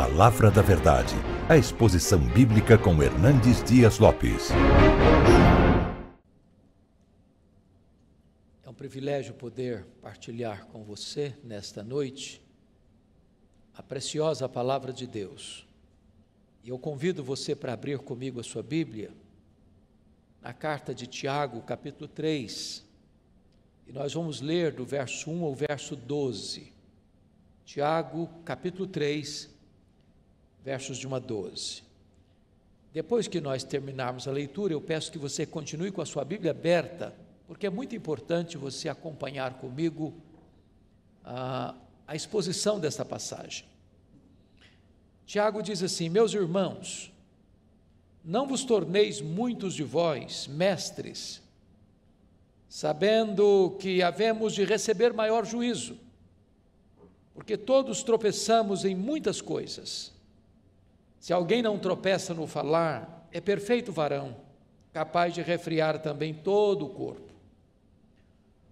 Palavra da Verdade, a exposição bíblica com Hernandes Dias Lopes. É um privilégio poder partilhar com você nesta noite a preciosa palavra de Deus. E eu convido você para abrir comigo a sua Bíblia na carta de Tiago, capítulo 3. E nós vamos ler do verso 1 ao verso 12. Tiago, capítulo 3, versos de 1 a 12. Depois que nós terminarmos a leitura, eu peço que você continue com a sua Bíblia aberta, porque é muito importante você acompanhar comigo a, a exposição desta passagem. Tiago diz assim: Meus irmãos, não vos torneis muitos de vós mestres, sabendo que havemos de receber maior juízo porque todos tropeçamos em muitas coisas. Se alguém não tropeça no falar, é perfeito varão, capaz de refriar também todo o corpo.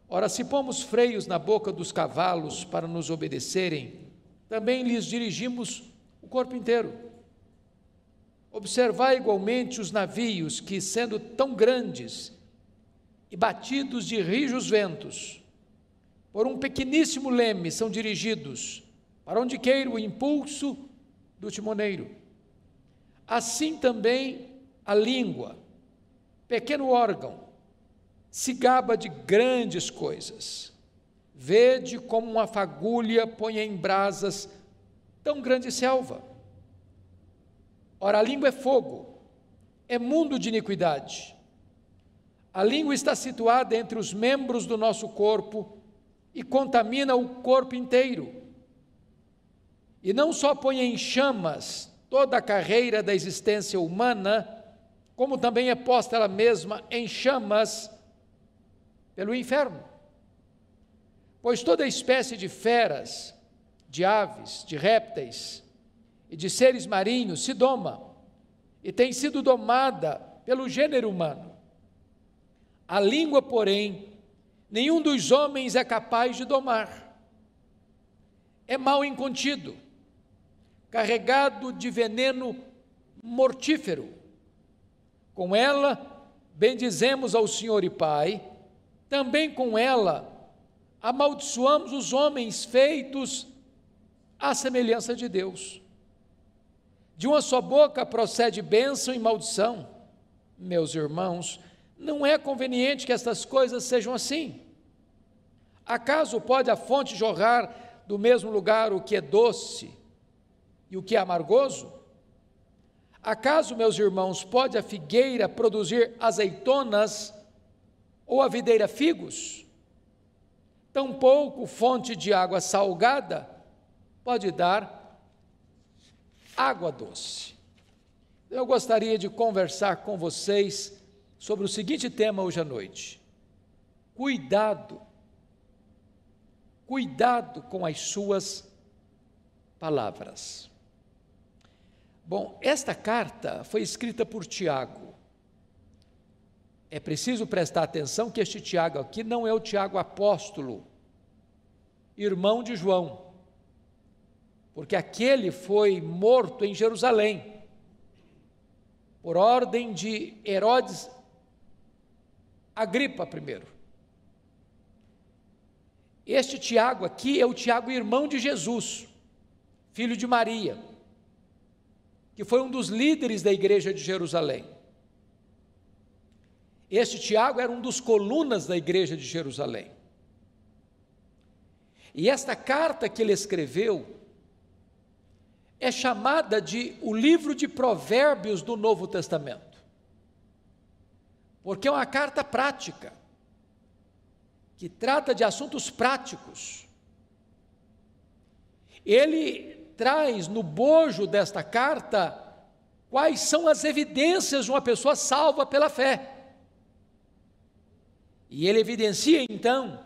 Ora, se pomos freios na boca dos cavalos para nos obedecerem, também lhes dirigimos o corpo inteiro. Observai igualmente os navios que, sendo tão grandes e batidos de rijos ventos, por um pequeníssimo leme são dirigidos para onde queira o impulso do timoneiro. Assim também a língua, pequeno órgão, se gaba de grandes coisas. Vede como uma fagulha põe em brasas tão grande selva. Ora, a língua é fogo, é mundo de iniquidade. A língua está situada entre os membros do nosso corpo e contamina o corpo inteiro. E não só põe em chamas toda a carreira da existência humana, como também é posta ela mesma em chamas pelo inferno. Pois toda espécie de feras, de aves, de répteis e de seres marinhos se doma e tem sido domada pelo gênero humano. A língua, porém, nenhum dos homens é capaz de domar. É mal incontido, carregado de veneno mortífero. Com ela, bendizemos ao Senhor e Pai, também com ela, amaldiçoamos os homens feitos à semelhança de Deus. De uma só boca procede bênção e maldição. Meus irmãos, não é conveniente que estas coisas sejam assim. Acaso pode a fonte jorrar do mesmo lugar o que é doce e o que é amargoso? Acaso, meus irmãos, pode a figueira produzir azeitonas ou a videira figos? Tampouco fonte de água salgada pode dar água doce. Eu gostaria de conversar com vocês sobre o seguinte tema hoje à noite: cuidado, cuidado com as suas palavras. Bom, esta carta foi escrita por Tiago. É preciso prestar atenção que este Tiago aqui não é o Tiago apóstolo, irmão de João, porque aquele foi morto em Jerusalém, por ordem de Herodes Agripa primeiro. Este Tiago aqui é o Tiago, irmão de Jesus, filho de Maria, que foi um dos líderes da igreja de Jerusalém. Este Tiago era um dos colunas da igreja de Jerusalém. E esta carta que ele escreveu é chamada de o livro de Provérbios do Novo Testamento porque é uma carta prática, que trata de assuntos práticos. Ele traz no bojo desta carta quais são as evidências de uma pessoa salva pela fé. E ele evidencia então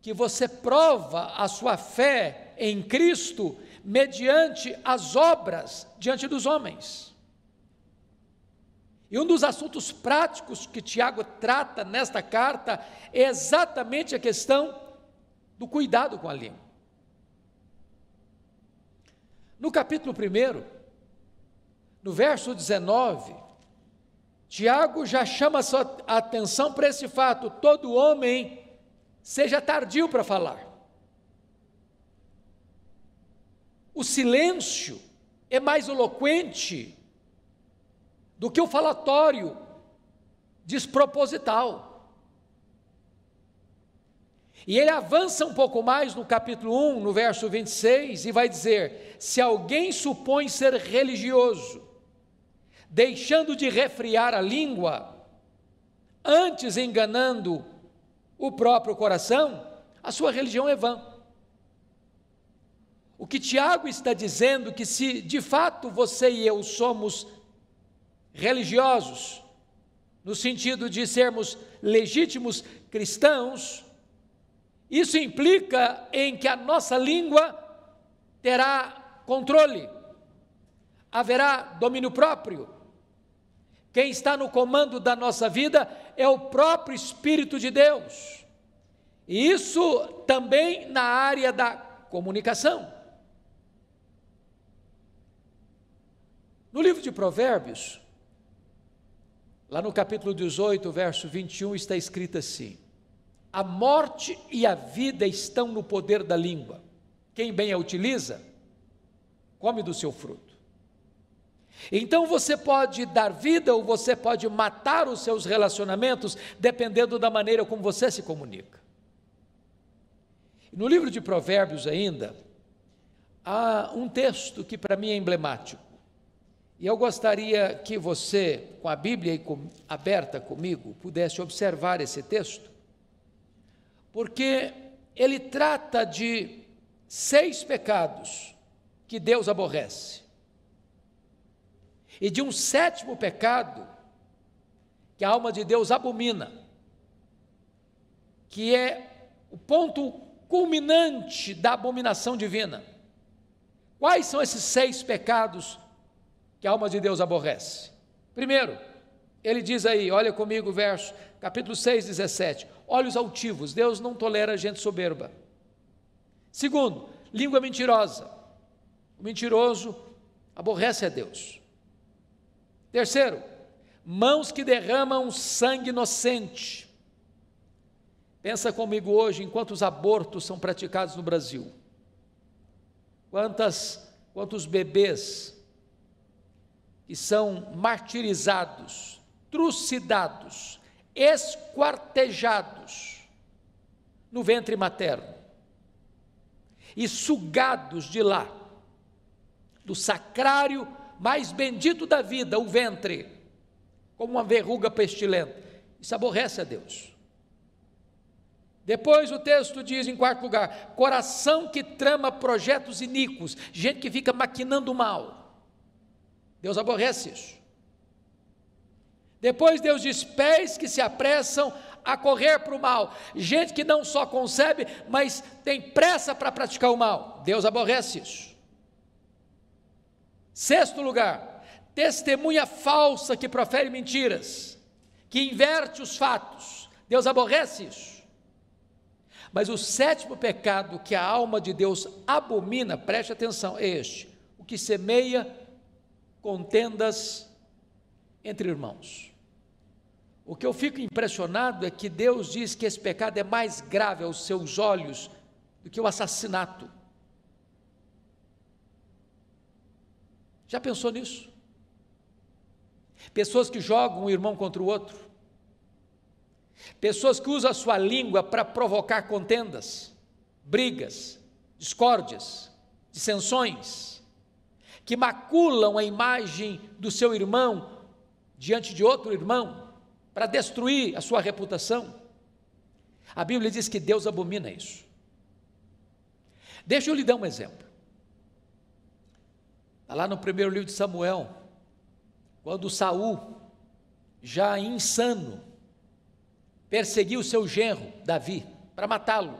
que você prova a sua fé em Cristo mediante as obras diante dos homens. E um dos assuntos práticos que Tiago trata nesta carta é exatamente a questão do cuidado com a língua. No capítulo 1, no verso 19, Tiago já chama a sua atenção para esse fato: todo homem seja tardio para falar. O silêncio é mais eloquente do que o falatório desproposital. E ele avança um pouco mais no capítulo 1, no verso 26, e vai dizer: Se alguém supõe ser religioso, deixando de refriar a língua, antes enganando o próprio coração, a sua religião é vã. O que Tiago está dizendo que se de fato você e eu somos religiosos, no sentido de sermos legítimos cristãos, isso implica em que a nossa língua terá controle, haverá domínio próprio. Quem está no comando da nossa vida é o próprio Espírito de Deus. E isso também na área da comunicação. No livro de Provérbios, lá no capítulo 18, verso 21, está escrito assim: a morte e a vida estão no poder da língua. Quem bem a utiliza, come do seu fruto. Então você pode dar vida ou você pode matar os seus relacionamentos, dependendo da maneira como você se comunica. No livro de Provérbios, ainda, há um texto que para mim é emblemático. E eu gostaria que você, com a Bíblia aberta comigo, pudesse observar esse texto porque ele trata de seis pecados que Deus aborrece, e de um sétimo pecado que a alma de Deus abomina, que é o ponto culminante da abominação divina. Quais são esses seis pecados que a alma de Deus aborrece? Primeiro, ele diz aí, olha comigo o verso, capítulo 6, 17: olhos altivos, Deus não tolera gente soberba. Segundo, língua mentirosa. O mentiroso aborrece a Deus. Terceiro, mãos que derramam sangue inocente. Pensa comigo hoje em quantos abortos são praticados no Brasil. Quantas, quantos bebês que são martirizados, trucidados, esquartejados no ventre materno e sugados de lá, do sacrário mais bendito da vida, o ventre, como uma verruga pestilenta. Isso aborrece a Deus. Depois o texto diz, em quarto lugar, coração que trama projetos iníquos, gente que fica maquinando mal. Deus aborrece isso. Depois Deus diz: pés que se apressam a correr para o mal. Gente que não só concebe, mas tem pressa para praticar o mal. Deus aborrece isso. Sexto lugar, testemunha falsa que profere mentiras, que inverte os fatos. Deus aborrece isso. Mas o sétimo pecado que a alma de Deus abomina, preste atenção, é este: o que semeia contendas entre irmãos. O que eu fico impressionado é que Deus diz que esse pecado é mais grave aos seus olhos do que o assassinato. Já pensou nisso? Pessoas que jogam um irmão contra o outro, pessoas que usam a sua língua para provocar contendas, brigas, discórdias, dissensões, que maculam a imagem do seu irmão diante de outro irmão, para destruir a sua reputação. A Bíblia diz que Deus abomina isso. Deixa eu lhe dar um exemplo. Está lá no primeiro livro de Samuel, quando Saul, já insano, perseguiu seu genro, Davi, para matá-lo.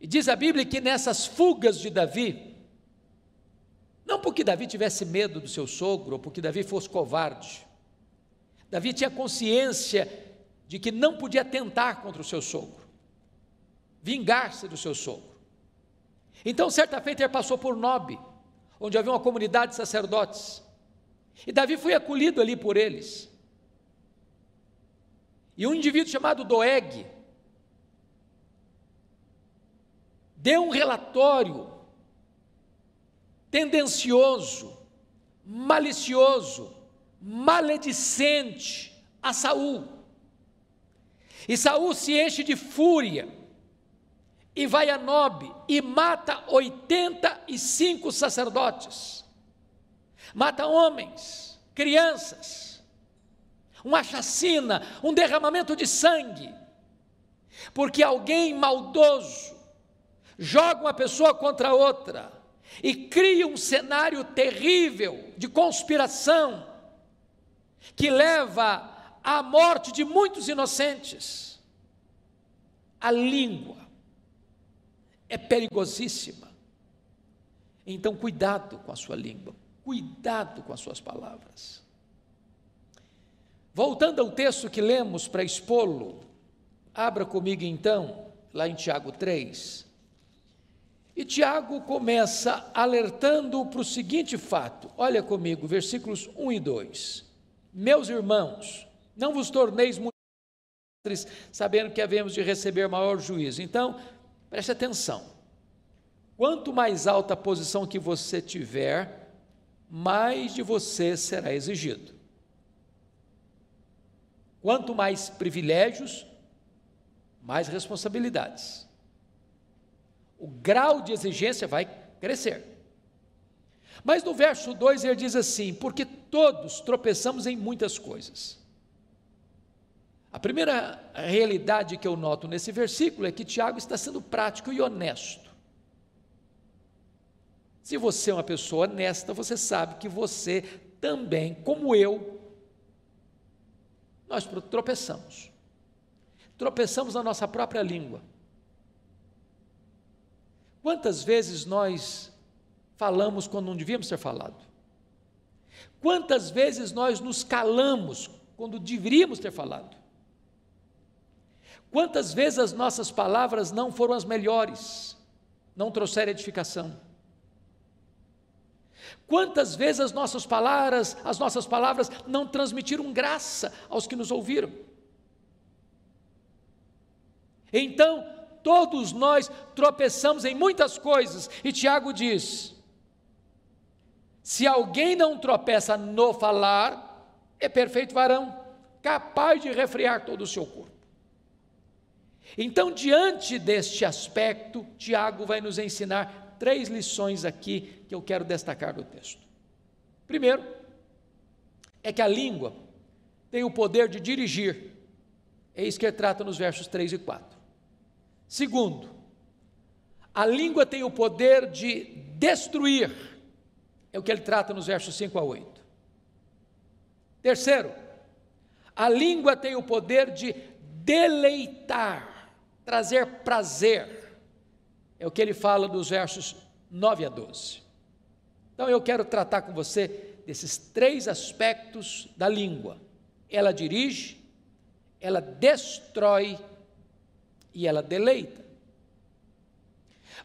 E diz a Bíblia que nessas fugas de Davi, não porque Davi tivesse medo do seu sogro, ou porque Davi fosse covarde, Davi tinha consciência de que não podia tentar contra o seu sogro, vingar-se do seu sogro. Então, certa feita, ele passou por Nob, onde havia uma comunidade de sacerdotes. E Davi foi acolhido ali por eles. E um indivíduo chamado Doeg deu um relatório tendencioso, malicioso, maledicente a Saul. E Saul se enche de fúria e vai a Nob e mata 85 sacerdotes. Mata homens, crianças. Uma chacina, um derramamento de sangue. Porque alguém maldoso joga uma pessoa contra outra e cria um cenário terrível de conspiração que leva à morte de muitos inocentes. A língua é perigosíssima. Então, cuidado com a sua língua, cuidado com as suas palavras. Voltando ao texto que lemos para expô-lo, abra comigo então, lá em Tiago 3. E Tiago começa alertando para o seguinte fato: olha comigo, versículos 1 e 2. Meus irmãos, não vos torneis muito sabendo que havemos de receber maior juízo. Então, preste atenção. Quanto mais alta a posição que você tiver, mais de você será exigido. Quanto mais privilégios, mais responsabilidades. O grau de exigência vai crescer. Mas no verso 2 ele diz assim: Porque todos tropeçamos em muitas coisas. A primeira realidade que eu noto nesse versículo é que Tiago está sendo prático e honesto. Se você é uma pessoa honesta, você sabe que você também, como eu, nós tropeçamos. Tropeçamos na nossa própria língua. Quantas vezes nós falamos quando não devíamos ter falado? Quantas vezes nós nos calamos quando deveríamos ter falado? Quantas vezes as nossas palavras não foram as melhores, não trouxeram edificação? Quantas vezes as nossas palavras, as nossas palavras não transmitiram graça aos que nos ouviram? Então, todos nós tropeçamos em muitas coisas, e Tiago diz: se alguém não tropeça no falar, é perfeito varão, capaz de refrear todo o seu corpo. Então, diante deste aspecto, Tiago vai nos ensinar três lições aqui que eu quero destacar do texto. Primeiro, é que a língua tem o poder de dirigir, é isso que trata nos versos 3 e 4. Segundo, a língua tem o poder de destruir, é o que ele trata nos versos 5 a 8. Terceiro, a língua tem o poder de deleitar, trazer prazer, é o que ele fala dos versos 9 a 12. Então eu quero tratar com você desses três aspectos da língua. Ela dirige, ela destrói e ela deleita.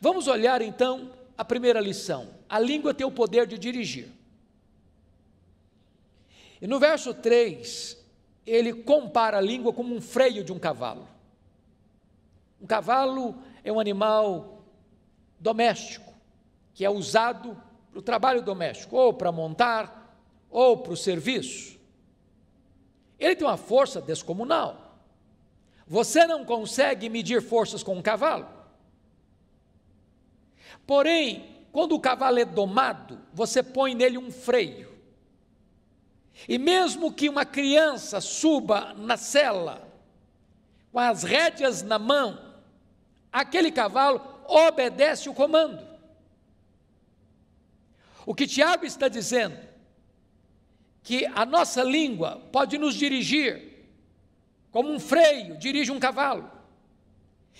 Vamos olhar então a primeira lição. A língua tem o poder de dirigir. E no verso 3, ele compara a língua como um freio de um cavalo. Um cavalo é um animal doméstico, que é usado para o trabalho doméstico, ou para montar, ou para o serviço. Ele tem uma força descomunal. Você não consegue medir forças com um cavalo. Porém, quando o cavalo é domado, você põe nele um freio. E mesmo que uma criança suba na cela, com as rédeas na mão, aquele cavalo obedece o comando. O que Tiago está dizendo, que a nossa língua pode nos dirigir, como um freio dirige um cavalo,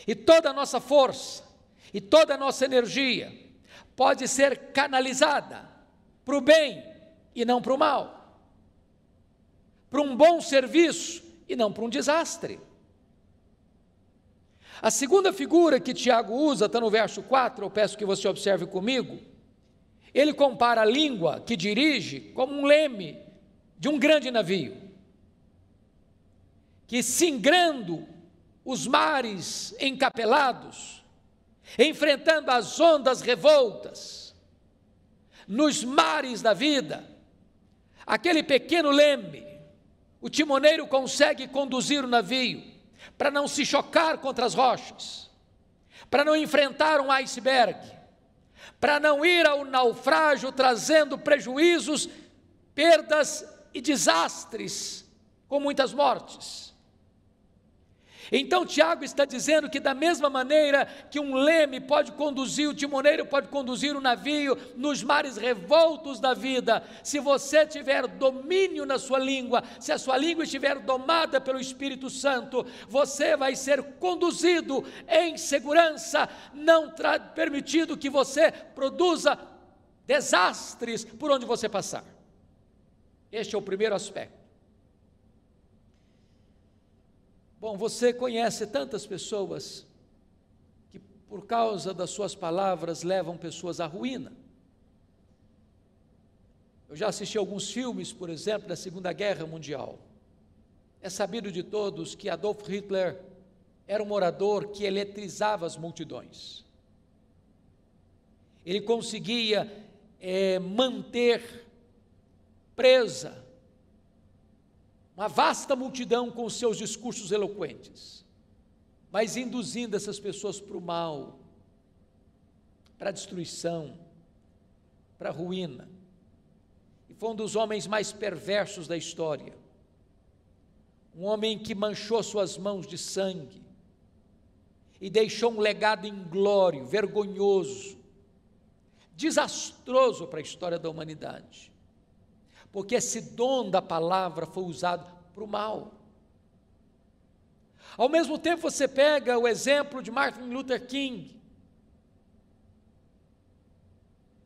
e toda a nossa força, e toda a nossa energia pode ser canalizada para o bem e não para o mal, para um bom serviço e não para um desastre. A segunda figura que Tiago usa, está no verso 4, eu peço que você observe comigo. Ele compara a língua que dirige como um leme de um grande navio, que singrando os mares encapelados, enfrentando as ondas revoltas, nos mares da vida, aquele pequeno leme, o timoneiro consegue conduzir o navio para não se chocar contra as rochas, para não enfrentar um iceberg, para não ir ao naufrágio trazendo prejuízos, perdas e desastres, com muitas mortes. Então Tiago está dizendo que da mesma maneira que um leme pode conduzir, o timoneiro pode conduzir o navio nos mares revoltos da vida, se você tiver domínio na sua língua, se a sua língua estiver domada pelo Espírito Santo, você vai ser conduzido em segurança, não permitido que você produza desastres por onde você passar. Este é o primeiro aspecto. Bom, você conhece tantas pessoas que, por causa das suas palavras, levam pessoas à ruína. Eu já assisti alguns filmes, por exemplo, da Segunda Guerra Mundial. É sabido de todos que Adolf Hitler era um orador que eletrizava as multidões. Ele conseguia é, manter presa uma vasta multidão com seus discursos eloquentes, mas induzindo essas pessoas para o mal, para a destruição, para a ruína. E foi um dos homens mais perversos da história. Um homem que manchou suas mãos de sangue e deixou um legado inglório, vergonhoso, desastroso para a história da humanidade porque esse dom da palavra foi usado para o mal. Ao mesmo tempo, você pega o exemplo de Martin Luther King,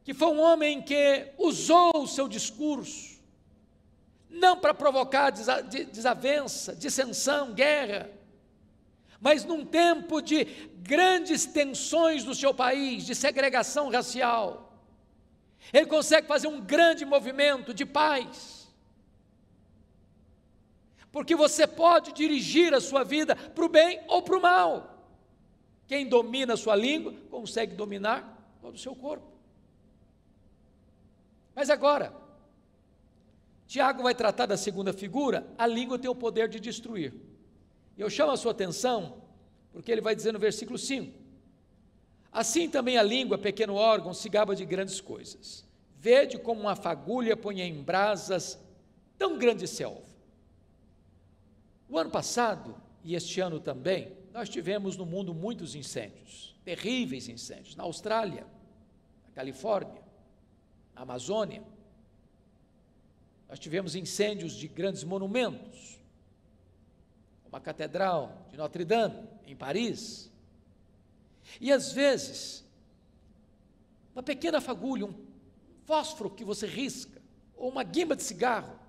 que foi um homem que usou o seu discurso, não para provocar desavença, dissensão, guerra, mas num tempo de grandes tensões no seu país, de segregação racial, ele consegue fazer um grande movimento de paz. Porque você pode dirigir a sua vida para o bem ou para o mal. Quem domina a sua língua consegue dominar todo o seu corpo. Mas agora, Tiago vai tratar da segunda figura, a língua tem o poder de destruir. Eu chamo a sua atenção, porque ele vai dizer no versículo 5: Assim também a língua, pequeno órgão, se gaba de grandes coisas. Vede como uma fagulha põe em brasas tão grande selva. O ano passado, e este ano também, nós tivemos no mundo muitos incêndios, terríveis incêndios, na Austrália, na Califórnia, na Amazônia. Nós tivemos incêndios de grandes monumentos, como a Catedral de Notre Dame, em Paris, e às vezes, uma pequena fagulha, um fósforo que você risca, ou uma guimba de cigarro,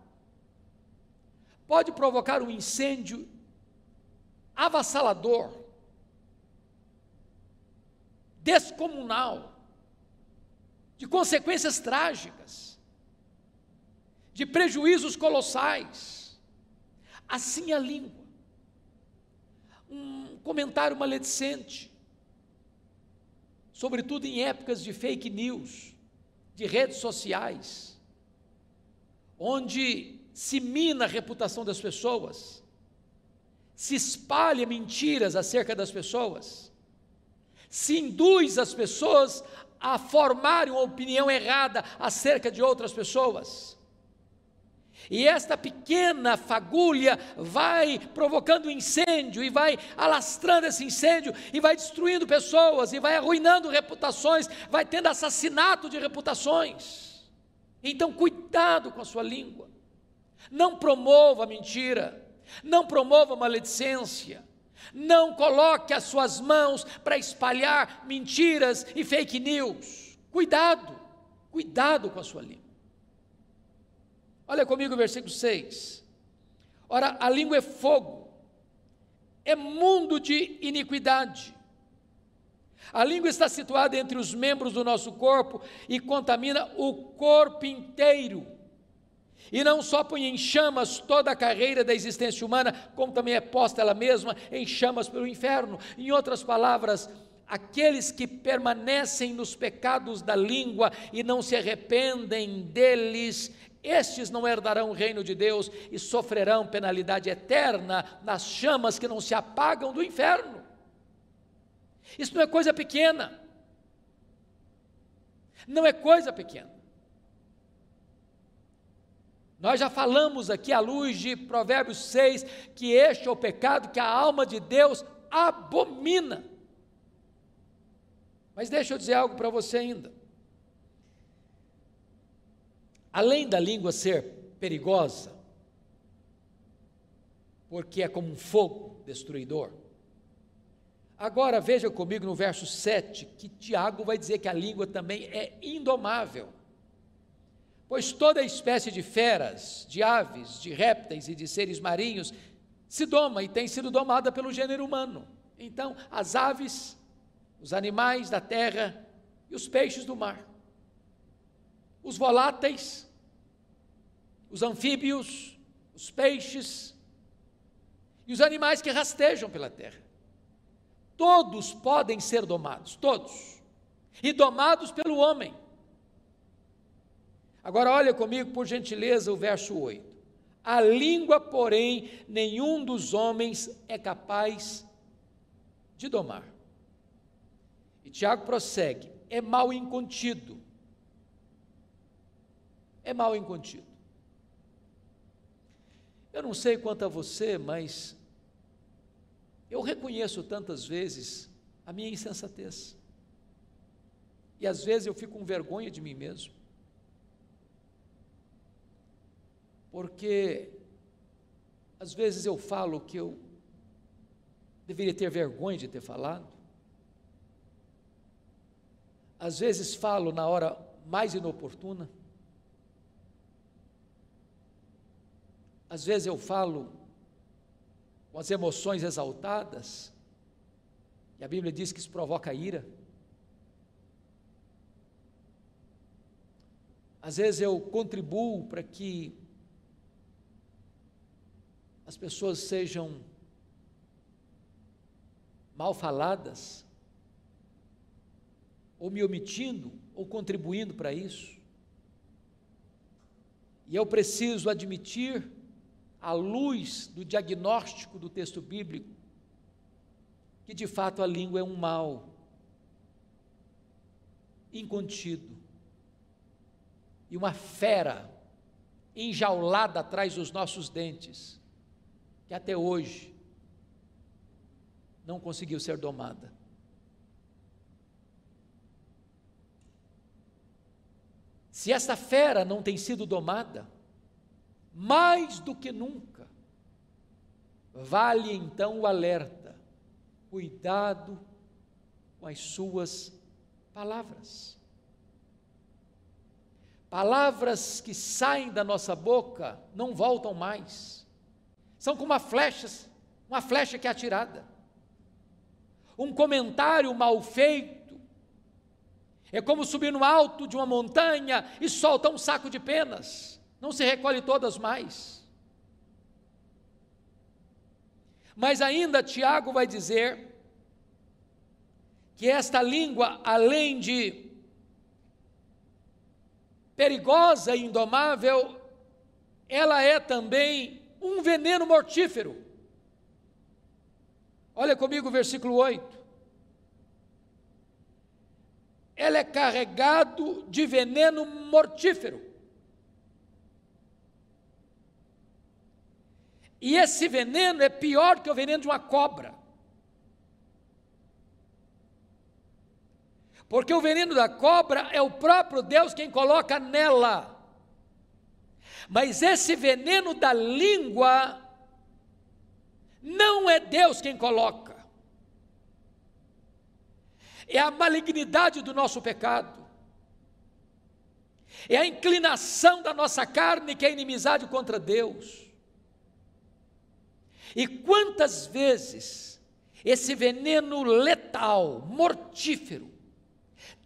pode provocar um incêndio avassalador, descomunal, de consequências trágicas, de prejuízos colossais. Assim a língua. Um comentário maledicente, sobretudo em épocas de fake news, de redes sociais, onde se mina a reputação das pessoas, se espalha mentiras acerca das pessoas, se induz as pessoas a formarem uma opinião errada acerca de outras pessoas. E esta pequena fagulha vai provocando incêndio, e vai alastrando esse incêndio, e vai destruindo pessoas, e vai arruinando reputações, vai tendo assassinato de reputações. Então, cuidado com a sua língua. Não promova a mentira, não promova a maledicência, não coloque as suas mãos para espalhar mentiras e fake news. Cuidado, cuidado com a sua língua. Olha comigo o versículo 6. Ora, a língua é fogo, é mundo de iniquidade. A língua está situada entre os membros do nosso corpo e contamina o corpo inteiro. E não só põe em chamas toda a carreira da existência humana, como também é posta ela mesma em chamas pelo inferno. Em outras palavras, aqueles que permanecem nos pecados da língua e não se arrependem deles, estes não herdarão o reino de Deus e sofrerão penalidade eterna nas chamas que não se apagam do inferno. Isso não é coisa pequena. Não é coisa pequena. Nós já falamos aqui à luz de Provérbios 6 que este é o pecado que a alma de Deus abomina. Mas deixa eu dizer algo para você ainda. Além da língua ser perigosa, porque é como um fogo destruidor. Agora veja comigo no verso 7 que Tiago vai dizer que a língua também é indomável. Pois toda espécie de feras, de aves, de répteis e de seres marinhos se doma e tem sido domada pelo gênero humano. Então, as aves, os animais da terra e os peixes do mar, os voláteis, os anfíbios, os peixes e os animais que rastejam pela terra. Todos podem ser domados, todos, e domados pelo homem. Agora, olha comigo, por gentileza, o verso 8. A língua, porém, nenhum dos homens é capaz de domar. E Tiago prossegue: é mal incontido. É mal incontido. Eu não sei quanto a você, mas eu reconheço tantas vezes a minha insensatez. E às vezes eu fico com vergonha de mim mesmo. porque às vezes eu falo que eu deveria ter vergonha de ter falado. Às vezes falo na hora mais inoportuna. Às vezes eu falo com as emoções exaltadas, e a Bíblia diz que isso provoca ira. Às vezes eu contribuo para que as pessoas sejam mal faladas, ou me omitindo, ou contribuindo para isso. E eu preciso admitir, à luz do diagnóstico do texto bíblico, que de fato a língua é um mal incontido e uma fera enjaulada atrás dos nossos dentes que até hoje não conseguiu ser domada. Se esta fera não tem sido domada, mais do que nunca, vale então o alerta: cuidado com as suas palavras. Palavras que saem da nossa boca não voltam mais. São como uma flecha, uma flecha que é atirada. Um comentário mal feito é como subir no alto de uma montanha e soltar um saco de penas. Não se recolhe todas mais. Mas ainda Tiago vai dizer que esta língua, além de perigosa e indomável, ela é também um veneno mortífero. Olha comigo o versículo 8. Ela é carregado de veneno mortífero. E esse veneno é pior que o veneno de uma cobra. Porque o veneno da cobra é o próprio Deus quem coloca nela. Mas esse veneno da língua não é Deus quem coloca. É a malignidade do nosso pecado. É a inclinação da nossa carne que é inimizade contra Deus. E quantas vezes esse veneno letal, mortífero,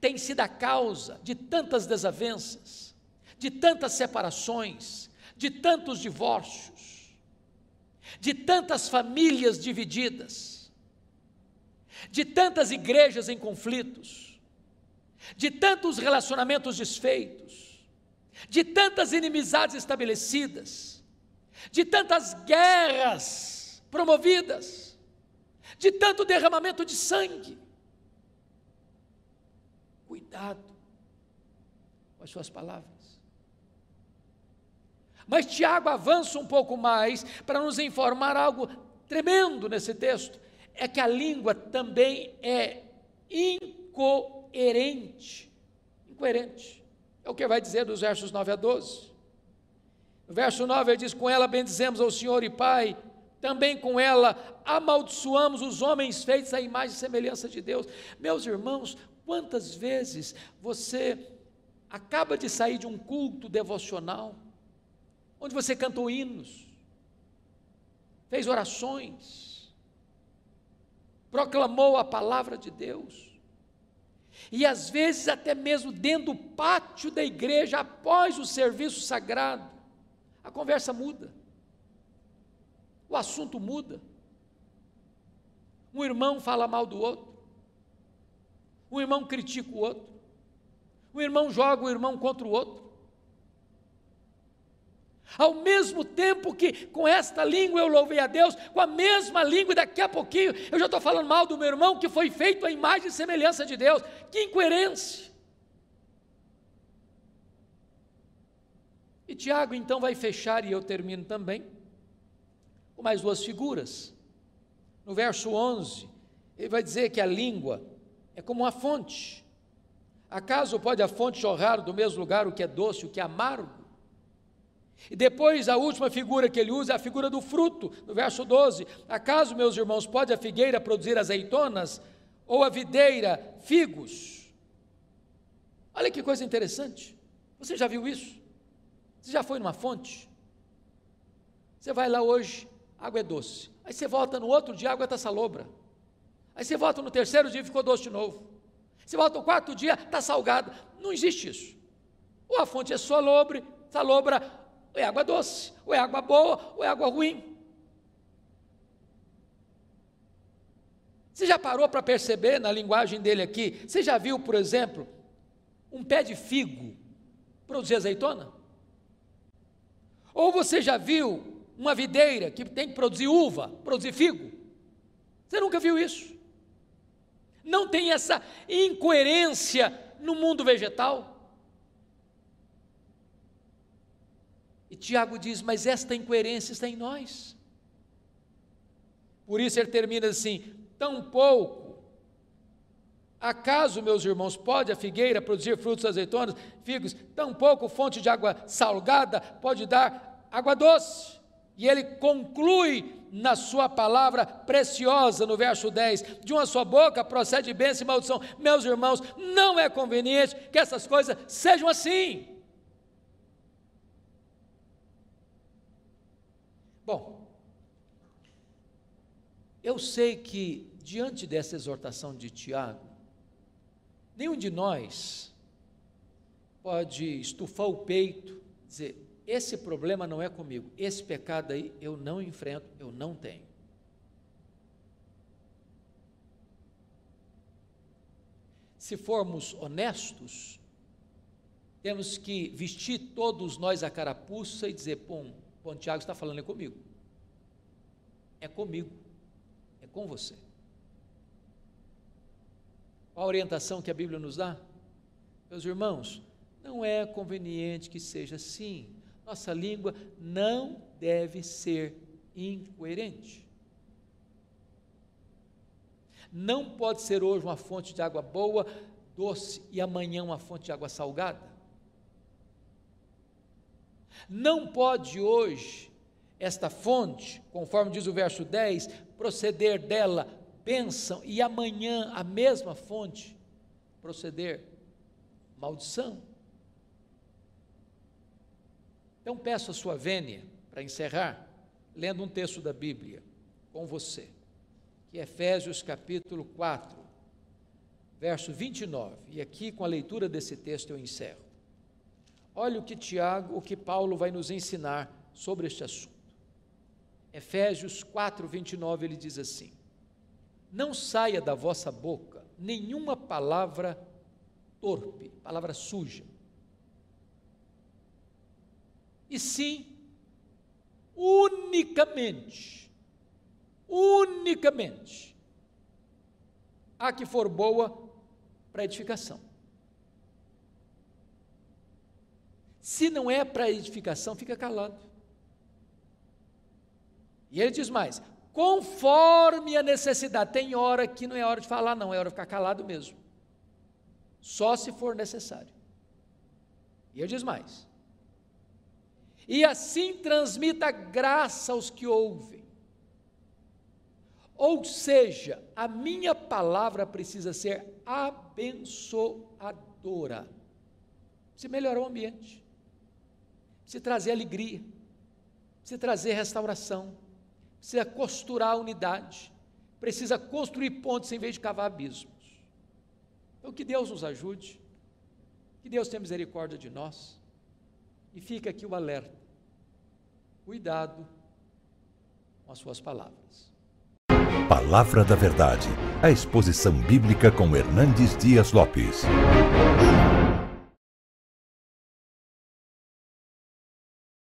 tem sido a causa de tantas desavenças, de tantas separações, de tantos divórcios, de tantas famílias divididas, de tantas igrejas em conflitos, de tantos relacionamentos desfeitos, de tantas inimizades estabelecidas, de tantas guerras promovidas, de tanto derramamento de sangue. Cuidado com as suas palavras. Mas Tiago avança um pouco mais para nos informar algo tremendo nesse texto: é que a língua também é incoerente. Incoerente. É o que vai dizer dos versos 9 a 12. Verso 9 ele diz: Com ela bendizemos ao Senhor e Pai, também com ela amaldiçoamos os homens feitos à imagem e semelhança de Deus. Meus irmãos, quantas vezes você acaba de sair de um culto devocional, onde você cantou hinos, fez orações, proclamou a palavra de Deus, e às vezes até mesmo dentro do pátio da igreja, após o serviço sagrado, a conversa muda, o assunto muda. Um irmão fala mal do outro, um irmão critica o outro, um irmão joga o irmão contra o outro. Ao mesmo tempo que com esta língua eu louvei a Deus, com a mesma língua, daqui a pouquinho eu já estou falando mal do meu irmão que foi feito à imagem e semelhança de Deus. Que incoerência! E Tiago então vai fechar, e eu termino também, com mais duas figuras. No verso 11, ele vai dizer que a língua é como uma fonte. Acaso pode a fonte jorrar do mesmo lugar o que é doce, o que é amargo? E depois a última figura que ele usa é a figura do fruto, no verso 12. Acaso, meus irmãos, pode a figueira produzir azeitonas ou a videira figos? Olha que coisa interessante. Você já viu isso? Você já foi numa fonte? Você vai lá hoje, água é doce. Aí você volta no outro dia, água está salobra. Aí você volta no terceiro dia, ficou doce de novo. Você volta no quarto dia, está salgado. Não existe isso. Ou a fonte é salobre, salobra, ou é água doce, ou é água boa, ou é água ruim. Você já parou para perceber na linguagem dele aqui? Você já viu, por exemplo, um pé de figo produzir azeitona? Ou você já viu uma videira que tem que produzir uva, produzir figo? Você nunca viu isso? Não tem essa incoerência no mundo vegetal? E Tiago diz: Mas esta incoerência está em nós. Por isso ele termina assim: Tampouco, acaso, meus irmãos, pode a figueira produzir frutos azeitonas, figos? Tampouco fonte de água salgada pode dar água doce. E ele conclui na sua palavra preciosa, no verso 10: De uma sua boca procede bênção e maldição. Meus irmãos, não é conveniente que essas coisas sejam assim. Bom, eu sei que diante dessa exortação de Tiago, nenhum de nós pode estufar o peito, dizer: esse problema não é comigo, esse pecado aí eu não enfrento, eu não tenho. Se formos honestos, temos que vestir todos nós a carapuça e dizer: pum, Bom, Tiago está falando é comigo. É comigo. É com você. Qual a orientação que a Bíblia nos dá? Meus irmãos, não é conveniente que seja assim. Nossa língua não deve ser incoerente. Não pode ser hoje uma fonte de água boa, doce, e amanhã uma fonte de água salgada. Não pode hoje esta fonte, conforme diz o verso 10, proceder dela bênção e amanhã a mesma fonte proceder maldição. Então peço a sua vênia para encerrar, lendo um texto da Bíblia. com você, que é Efésios capítulo 4, verso 29. E aqui, com a leitura desse texto, eu encerro. Olha o que Tiago, o que Paulo vai nos ensinar sobre este assunto. Efésios 4, 29, ele diz assim: Não saia da vossa boca nenhuma palavra torpe, palavra suja, e sim, unicamente, unicamente, a que for boa para edificação. Se não é para edificação, fica calado. E ele diz mais: conforme a necessidade. Tem hora que não é hora de falar, não, é hora de ficar calado mesmo. Só se for necessário. E ele diz mais: e assim transmita graça aos que ouvem. Ou seja, a minha palavra precisa ser abençoadora. Se melhorar o ambiente, se trazer alegria, se trazer restauração, precisa costurar a unidade, precisa construir pontes em vez de cavar abismos. Então, que Deus nos ajude, que Deus tenha misericórdia de nós, e fica aqui o alerta Cuidado com as suas palavras. Palavra da Verdade, a exposição bíblica com Hernandes Dias Lopes.